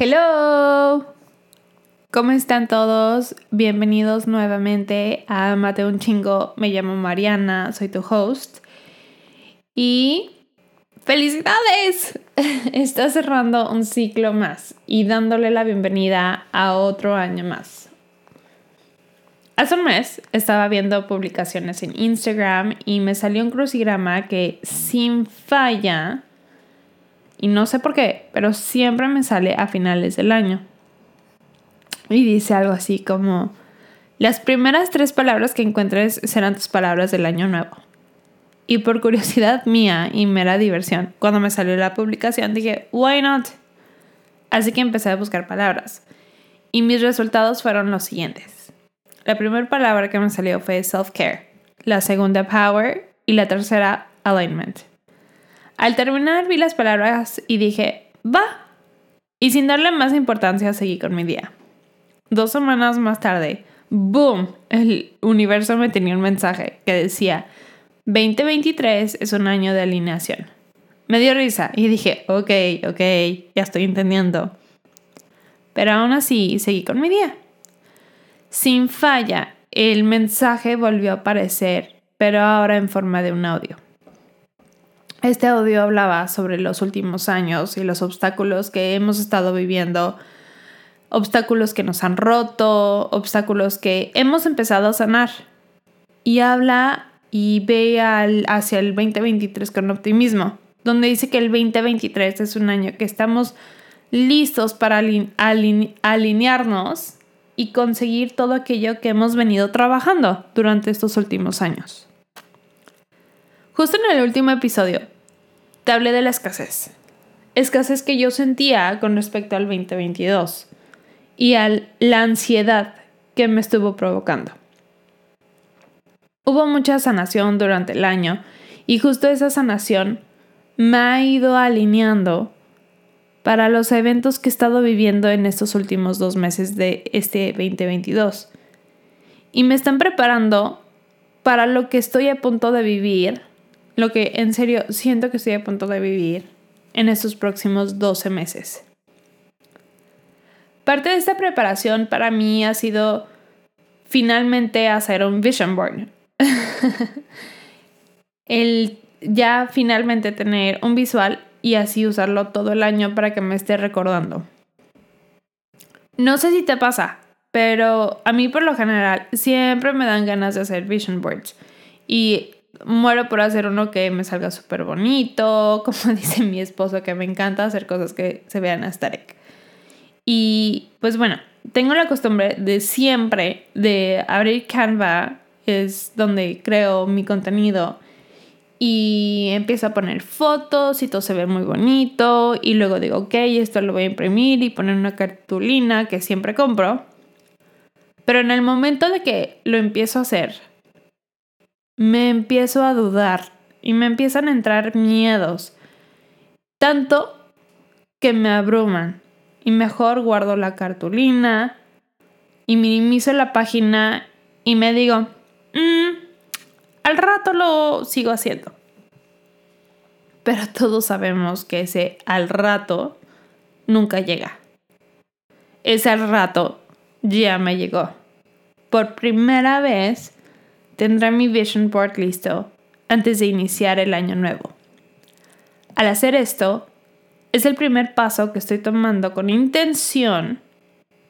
Hello. ¿Cómo están todos? Bienvenidos nuevamente a Mate un chingo. Me llamo Mariana, soy tu host. Y ¡Felicidades! Está cerrando un ciclo más y dándole la bienvenida a otro año más. Hace un mes estaba viendo publicaciones en Instagram y me salió un crucigrama que sin falla, y no sé por qué, pero siempre me sale a finales del año. Y dice algo así como, las primeras tres palabras que encuentres serán tus palabras del año nuevo. Y por curiosidad mía y mera diversión, cuando me salió la publicación dije, why not? Así que empecé a buscar palabras. Y mis resultados fueron los siguientes. La primera palabra que me salió fue self-care, la segunda power y la tercera alignment. Al terminar vi las palabras y dije, va. Y sin darle más importancia seguí con mi día. Dos semanas más tarde, ¡boom! El universo me tenía un mensaje que decía, 2023 es un año de alineación. Me dio risa y dije, ok, ok, ya estoy entendiendo. Pero aún así seguí con mi día. Sin falla, el mensaje volvió a aparecer, pero ahora en forma de un audio. Este audio hablaba sobre los últimos años y los obstáculos que hemos estado viviendo, obstáculos que nos han roto, obstáculos que hemos empezado a sanar. Y habla y ve hacia el 2023 con optimismo, donde dice que el 2023 es un año que estamos listos para alinearnos y conseguir todo aquello que hemos venido trabajando durante estos últimos años. Justo en el último episodio, te hablé de la escasez. Escasez que yo sentía con respecto al 2022 y a la ansiedad que me estuvo provocando. Hubo mucha sanación durante el año y justo esa sanación me ha ido alineando para los eventos que he estado viviendo en estos últimos dos meses de este 2022. Y me están preparando para lo que estoy a punto de vivir, lo que en serio siento que estoy a punto de vivir en estos próximos 12 meses. Parte de esta preparación para mí ha sido finalmente hacer un vision board, el ya finalmente tener un visual y así usarlo todo el año para que me esté recordando. No sé si te pasa, pero a mí por lo general siempre me dan ganas de hacer vision boards y muero por hacer uno que me salga súper bonito, como dice mi esposo que me encanta hacer cosas que se vean aesthetic. Y pues bueno, tengo la costumbre de siempre de abrir Canva es donde creo mi contenido. Y empiezo a poner fotos y todo se ve muy bonito. Y luego digo, ok, esto lo voy a imprimir y poner una cartulina que siempre compro. Pero en el momento de que lo empiezo a hacer, me empiezo a dudar y me empiezan a entrar miedos. Tanto que me abruman. Y mejor guardo la cartulina y minimizo la página y me digo, Mm, al rato lo sigo haciendo. Pero todos sabemos que ese al rato nunca llega. Ese al rato ya me llegó. Por primera vez tendré mi vision board listo antes de iniciar el año nuevo. Al hacer esto, es el primer paso que estoy tomando con intención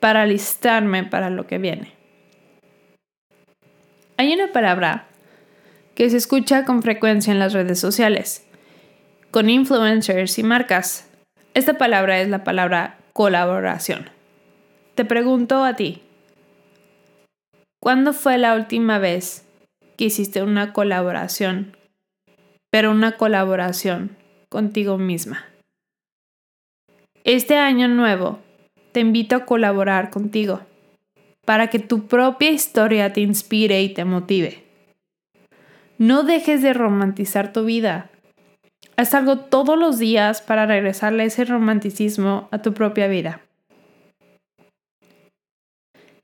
para alistarme para lo que viene. Hay una palabra que se escucha con frecuencia en las redes sociales, con influencers y marcas. Esta palabra es la palabra colaboración. Te pregunto a ti, ¿cuándo fue la última vez que hiciste una colaboración, pero una colaboración contigo misma? Este año nuevo te invito a colaborar contigo para que tu propia historia te inspire y te motive. No dejes de romantizar tu vida. Haz algo todos los días para regresarle ese romanticismo a tu propia vida.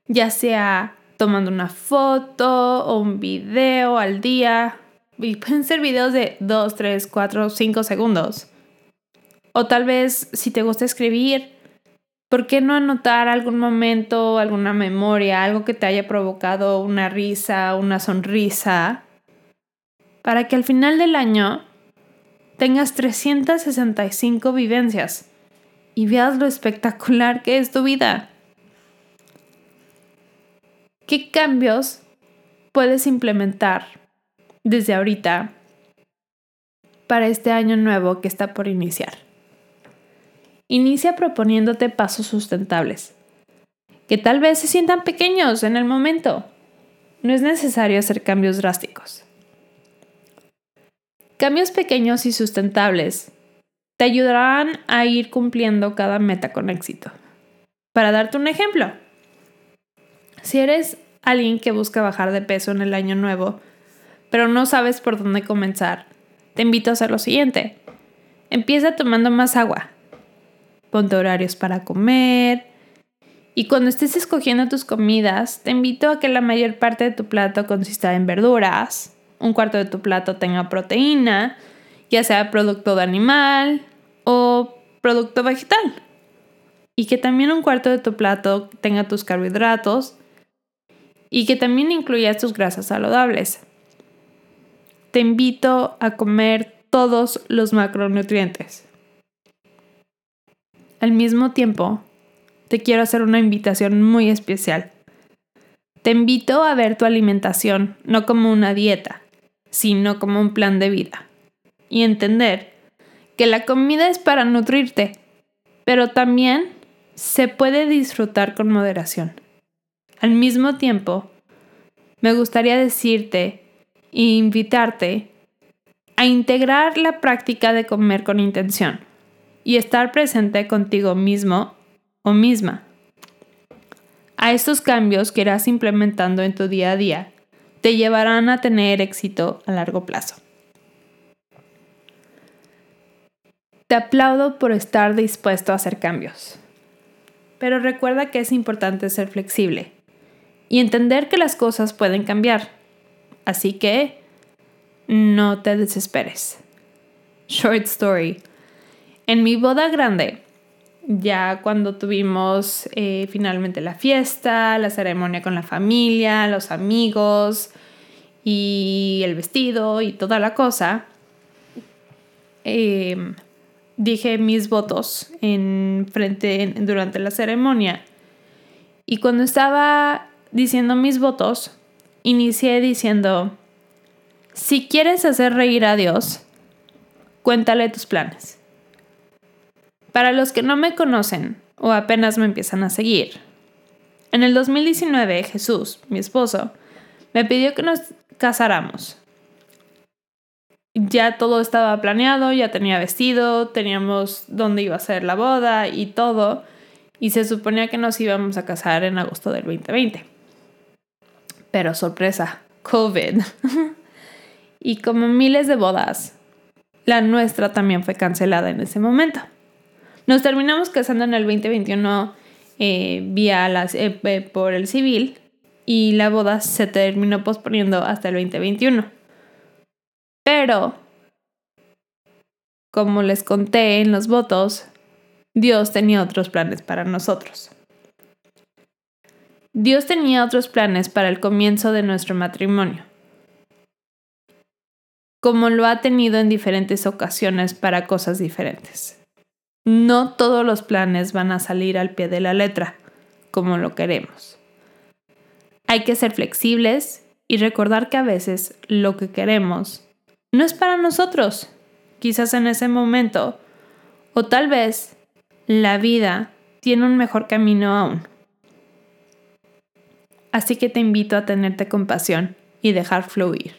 Ya sea tomando una foto o un video al día. Y pueden ser videos de 2, 3, 4, 5 segundos. O tal vez si te gusta escribir, ¿por qué no anotar algún momento, alguna memoria, algo que te haya provocado una risa, una sonrisa, para que al final del año tengas 365 vivencias y veas lo espectacular que es tu vida? ¿Qué cambios puedes implementar desde ahorita para este año nuevo que está por iniciar? Inicia proponiéndote pasos sustentables, que tal vez se sientan pequeños en el momento. No es necesario hacer cambios drásticos. Cambios pequeños y sustentables te ayudarán a ir cumpliendo cada meta con éxito. Para darte un ejemplo, si eres alguien que busca bajar de peso en el año nuevo, pero no sabes por dónde comenzar, te invito a hacer lo siguiente. Empieza tomando más agua ponte horarios para comer. Y cuando estés escogiendo tus comidas, te invito a que la mayor parte de tu plato consista en verduras, un cuarto de tu plato tenga proteína, ya sea producto de animal o producto vegetal. Y que también un cuarto de tu plato tenga tus carbohidratos y que también incluya tus grasas saludables. Te invito a comer todos los macronutrientes. Al mismo tiempo, te quiero hacer una invitación muy especial. Te invito a ver tu alimentación no como una dieta, sino como un plan de vida. Y entender que la comida es para nutrirte, pero también se puede disfrutar con moderación. Al mismo tiempo, me gustaría decirte e invitarte a integrar la práctica de comer con intención y estar presente contigo mismo o misma. A estos cambios que irás implementando en tu día a día te llevarán a tener éxito a largo plazo. Te aplaudo por estar dispuesto a hacer cambios. Pero recuerda que es importante ser flexible y entender que las cosas pueden cambiar. Así que no te desesperes. Short story. En mi boda grande, ya cuando tuvimos eh, finalmente la fiesta, la ceremonia con la familia, los amigos y el vestido y toda la cosa, em, dije mis votos en frente durante la ceremonia. Y cuando estaba diciendo mis votos, inicié diciendo, si quieres hacer reír a Dios, cuéntale tus planes. Para los que no me conocen o apenas me empiezan a seguir, en el 2019 Jesús, mi esposo, me pidió que nos casáramos. Ya todo estaba planeado, ya tenía vestido, teníamos dónde iba a ser la boda y todo, y se suponía que nos íbamos a casar en agosto del 2020. Pero sorpresa, COVID. y como miles de bodas, la nuestra también fue cancelada en ese momento. Nos terminamos casando en el 2021 eh, vía las, eh, eh, por el civil y la boda se terminó posponiendo hasta el 2021. Pero, como les conté en los votos, Dios tenía otros planes para nosotros. Dios tenía otros planes para el comienzo de nuestro matrimonio, como lo ha tenido en diferentes ocasiones para cosas diferentes. No todos los planes van a salir al pie de la letra, como lo queremos. Hay que ser flexibles y recordar que a veces lo que queremos no es para nosotros, quizás en ese momento, o tal vez la vida tiene un mejor camino aún. Así que te invito a tenerte compasión y dejar fluir.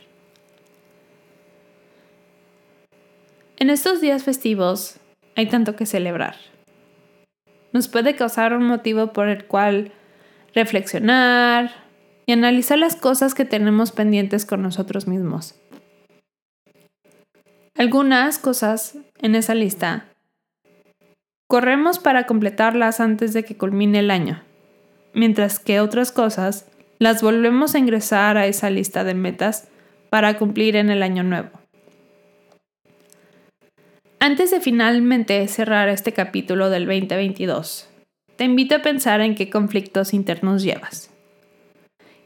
En estos días festivos hay tanto que celebrar. Nos puede causar un motivo por el cual reflexionar y analizar las cosas que tenemos pendientes con nosotros mismos. Algunas cosas en esa lista corremos para completarlas antes de que culmine el año, mientras que otras cosas las volvemos a ingresar a esa lista de metas para cumplir en el año nuevo. Antes de finalmente cerrar este capítulo del 2022, te invito a pensar en qué conflictos internos llevas.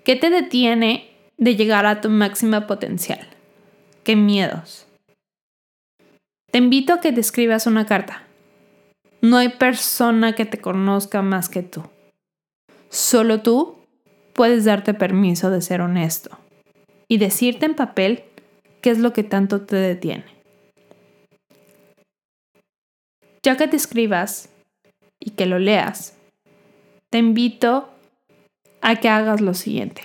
¿Qué te detiene de llegar a tu máxima potencial? ¿Qué miedos? Te invito a que te escribas una carta. No hay persona que te conozca más que tú. Solo tú puedes darte permiso de ser honesto y decirte en papel qué es lo que tanto te detiene. Ya que te escribas y que lo leas, te invito a que hagas lo siguiente.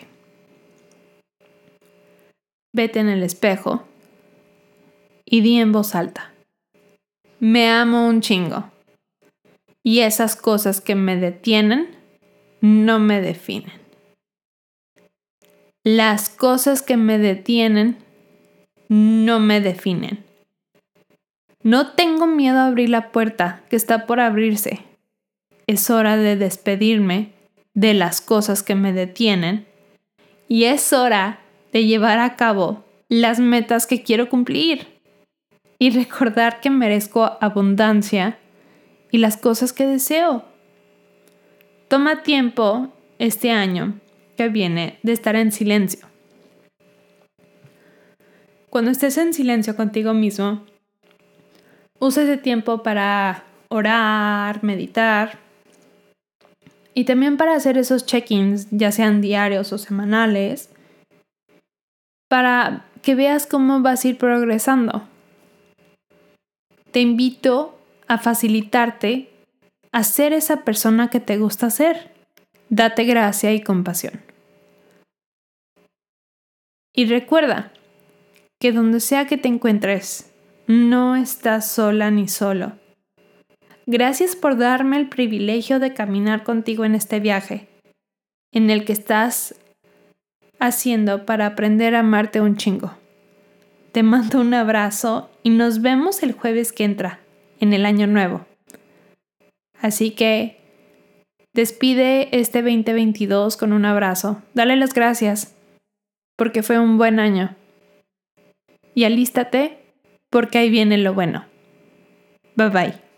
Vete en el espejo y di en voz alta. Me amo un chingo. Y esas cosas que me detienen no me definen. Las cosas que me detienen no me definen. No tengo miedo a abrir la puerta que está por abrirse. Es hora de despedirme de las cosas que me detienen y es hora de llevar a cabo las metas que quiero cumplir y recordar que merezco abundancia y las cosas que deseo. Toma tiempo este año que viene de estar en silencio. Cuando estés en silencio contigo mismo, usa ese tiempo para orar, meditar y también para hacer esos check-ins, ya sean diarios o semanales, para que veas cómo vas a ir progresando. Te invito a facilitarte a ser esa persona que te gusta ser. Date gracia y compasión. Y recuerda que donde sea que te encuentres, no estás sola ni solo. Gracias por darme el privilegio de caminar contigo en este viaje, en el que estás haciendo para aprender a amarte un chingo. Te mando un abrazo y nos vemos el jueves que entra, en el año nuevo. Así que despide este 2022 con un abrazo. Dale las gracias porque fue un buen año. Y alístate porque ahí viene lo bueno. Bye bye.